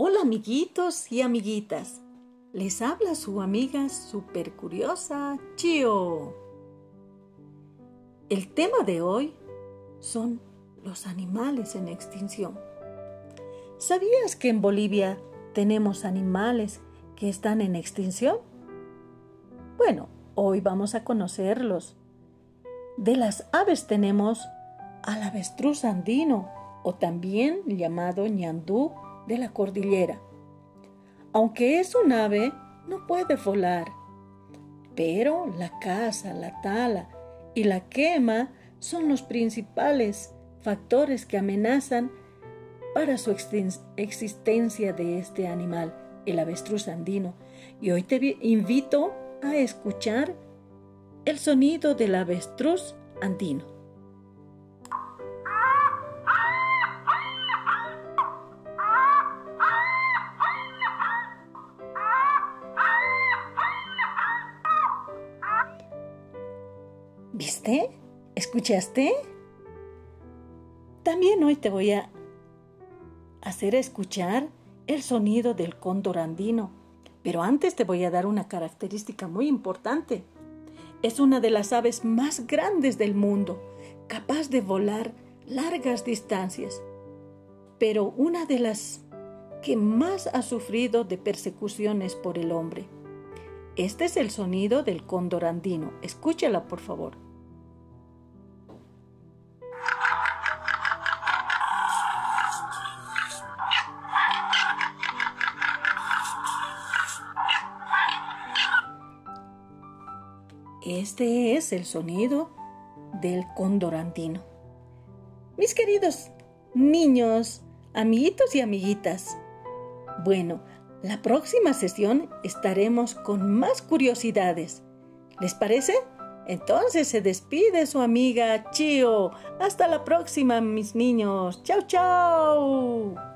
Hola amiguitos y amiguitas. Les habla su amiga super curiosa Chio. El tema de hoy son los animales en extinción. ¿Sabías que en Bolivia tenemos animales que están en extinción? Bueno, hoy vamos a conocerlos. De las aves tenemos al avestruz andino o también llamado ñandú de la cordillera. Aunque es un ave, no puede volar. Pero la caza, la tala y la quema son los principales factores que amenazan para su existencia de este animal, el avestruz andino. Y hoy te invito a escuchar el sonido del avestruz andino. ¿Viste? ¿Escuchaste? También hoy te voy a hacer escuchar el sonido del cóndor andino, pero antes te voy a dar una característica muy importante. Es una de las aves más grandes del mundo, capaz de volar largas distancias, pero una de las que más ha sufrido de persecuciones por el hombre. Este es el sonido del cóndor andino. Escúchala, por favor. Este es el sonido del cóndor andino. Mis queridos niños, amiguitos y amiguitas, bueno, la próxima sesión estaremos con más curiosidades. ¿Les parece? Entonces se despide su amiga Chio. Hasta la próxima, mis niños. Chao, chao.